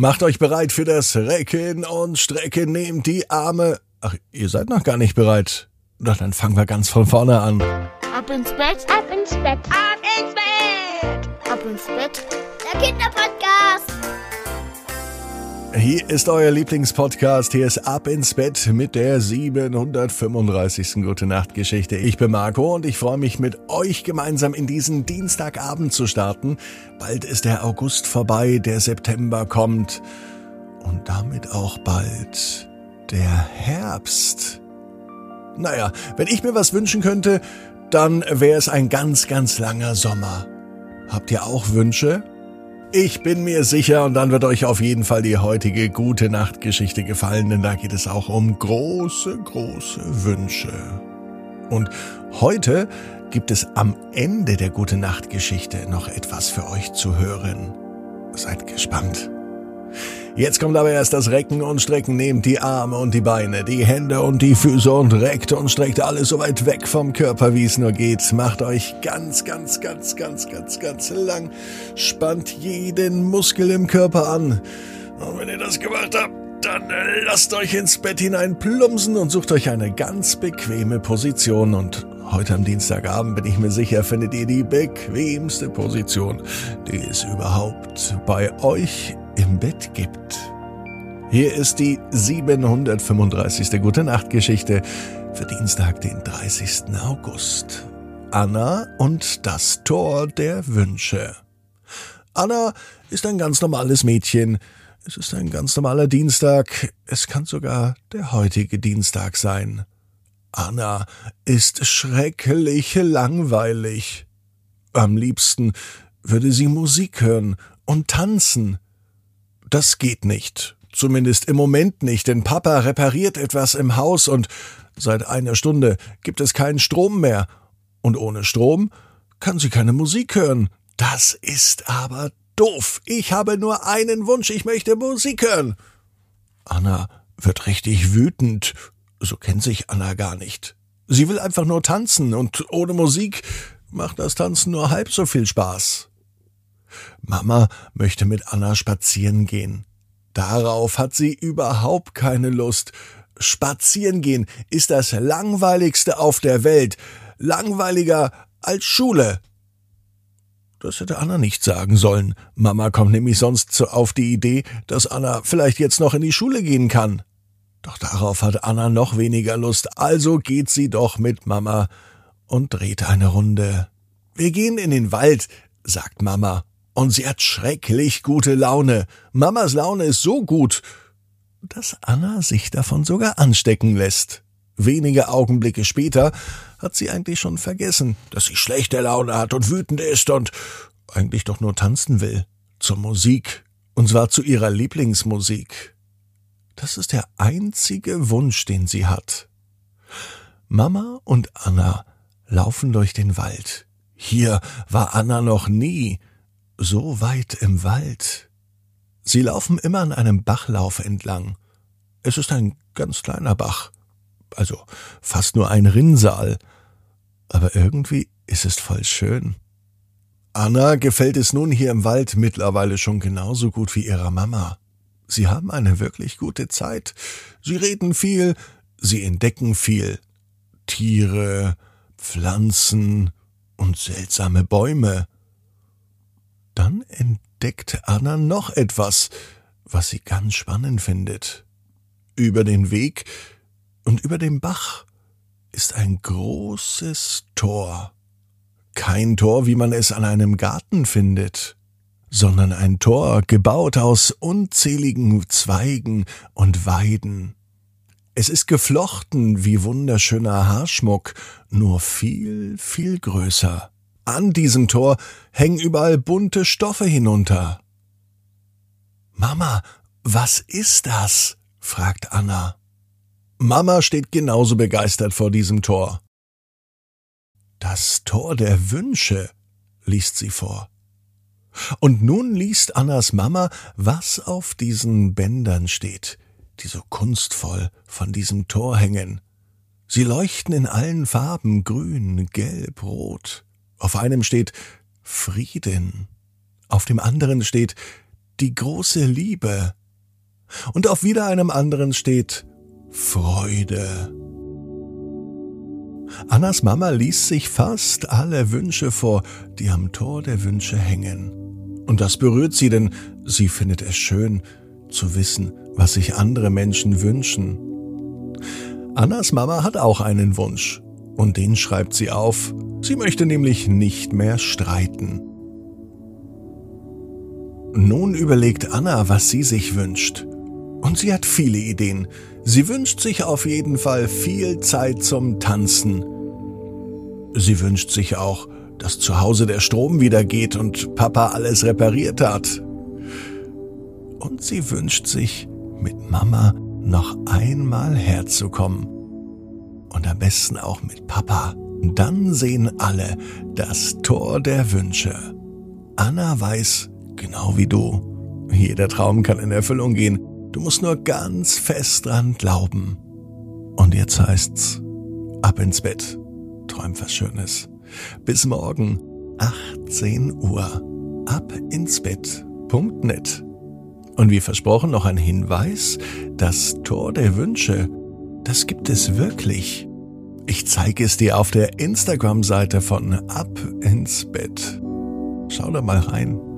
Macht euch bereit für das Recken und Strecken, nehmt die Arme. Ach, ihr seid noch gar nicht bereit. Doch dann fangen wir ganz von vorne an. Ab ins Bett, ab ins Bett, ab ins Bett, ab ins Bett. Der Kinderpodcast. Hier ist euer Lieblingspodcast. Hier ist Ab ins Bett mit der 735. Gute Nacht Geschichte. Ich bin Marco und ich freue mich mit euch gemeinsam in diesen Dienstagabend zu starten. Bald ist der August vorbei, der September kommt und damit auch bald der Herbst. Naja, wenn ich mir was wünschen könnte, dann wäre es ein ganz, ganz langer Sommer. Habt ihr auch Wünsche? Ich bin mir sicher, und dann wird euch auf jeden Fall die heutige gute Nachtgeschichte gefallen, denn da geht es auch um große, große Wünsche. Und heute gibt es am Ende der gute Nachtgeschichte noch etwas für euch zu hören. Seid gespannt. Jetzt kommt aber erst das Recken und Strecken. Nehmt die Arme und die Beine, die Hände und die Füße und reckt und streckt alles so weit weg vom Körper, wie es nur geht. Macht euch ganz, ganz, ganz, ganz, ganz, ganz lang. Spannt jeden Muskel im Körper an. Und wenn ihr das gemacht habt, dann lasst euch ins Bett hinein plumpsen und sucht euch eine ganz bequeme Position. Und heute am Dienstagabend bin ich mir sicher, findet ihr die bequemste Position, die es überhaupt bei euch im Bett gibt. Hier ist die 735. Gute Nacht Geschichte für Dienstag, den 30. August. Anna und das Tor der Wünsche. Anna ist ein ganz normales Mädchen. Es ist ein ganz normaler Dienstag. Es kann sogar der heutige Dienstag sein. Anna ist schrecklich langweilig. Am liebsten würde sie Musik hören und tanzen. Das geht nicht. Zumindest im Moment nicht, denn Papa repariert etwas im Haus und seit einer Stunde gibt es keinen Strom mehr. Und ohne Strom kann sie keine Musik hören. Das ist aber doof. Ich habe nur einen Wunsch, ich möchte Musik hören. Anna wird richtig wütend. So kennt sich Anna gar nicht. Sie will einfach nur tanzen und ohne Musik macht das Tanzen nur halb so viel Spaß. Mama möchte mit Anna spazieren gehen. Darauf hat sie überhaupt keine Lust. Spazieren gehen ist das langweiligste auf der Welt. Langweiliger als Schule. Das hätte Anna nicht sagen sollen. Mama kommt nämlich sonst auf die Idee, dass Anna vielleicht jetzt noch in die Schule gehen kann. Doch darauf hat Anna noch weniger Lust, also geht sie doch mit Mama und dreht eine Runde. Wir gehen in den Wald, sagt Mama und sie hat schrecklich gute Laune. Mamas Laune ist so gut, dass Anna sich davon sogar anstecken lässt. Wenige Augenblicke später hat sie eigentlich schon vergessen, dass sie schlechte Laune hat und wütend ist und eigentlich doch nur tanzen will. Zur Musik. Und zwar zu ihrer Lieblingsmusik. Das ist der einzige Wunsch, den sie hat. Mama und Anna laufen durch den Wald. Hier war Anna noch nie so weit im Wald. Sie laufen immer an einem Bachlauf entlang. Es ist ein ganz kleiner Bach, also fast nur ein Rinnsal, aber irgendwie ist es voll schön. Anna gefällt es nun hier im Wald mittlerweile schon genauso gut wie ihrer Mama. Sie haben eine wirklich gute Zeit. Sie reden viel, sie entdecken viel. Tiere, Pflanzen und seltsame Bäume. Dann entdeckt Anna noch etwas, was sie ganz spannend findet. Über den Weg und über dem Bach ist ein großes Tor. Kein Tor, wie man es an einem Garten findet, sondern ein Tor gebaut aus unzähligen Zweigen und Weiden. Es ist geflochten wie wunderschöner Haarschmuck, nur viel, viel größer. An diesem Tor hängen überall bunte Stoffe hinunter. Mama, was ist das? fragt Anna. Mama steht genauso begeistert vor diesem Tor. Das Tor der Wünsche, liest sie vor. Und nun liest Annas Mama, was auf diesen Bändern steht, die so kunstvoll von diesem Tor hängen. Sie leuchten in allen Farben grün, gelb, rot. Auf einem steht Frieden, auf dem anderen steht die große Liebe. Und auf wieder einem anderen steht Freude. Annas Mama liest sich fast alle Wünsche vor, die am Tor der Wünsche hängen. Und das berührt sie, denn sie findet es schön zu wissen, was sich andere Menschen wünschen. Annas Mama hat auch einen Wunsch, und den schreibt sie auf. Sie möchte nämlich nicht mehr streiten. Nun überlegt Anna, was sie sich wünscht. Und sie hat viele Ideen. Sie wünscht sich auf jeden Fall viel Zeit zum Tanzen. Sie wünscht sich auch, dass zu Hause der Strom wieder geht und Papa alles repariert hat. Und sie wünscht sich, mit Mama noch einmal herzukommen. Und am besten auch mit Papa. Dann sehen alle das Tor der Wünsche. Anna weiß, genau wie du, jeder Traum kann in Erfüllung gehen. Du musst nur ganz fest dran glauben. Und jetzt heißt's, ab ins Bett. Träum was Schönes. Bis morgen, 18 Uhr. Ab ins Bett.net. Und wie versprochen noch ein Hinweis, das Tor der Wünsche, das gibt es wirklich. Ich zeige es dir auf der Instagram-Seite von Ab ins Bett. Schau da mal rein.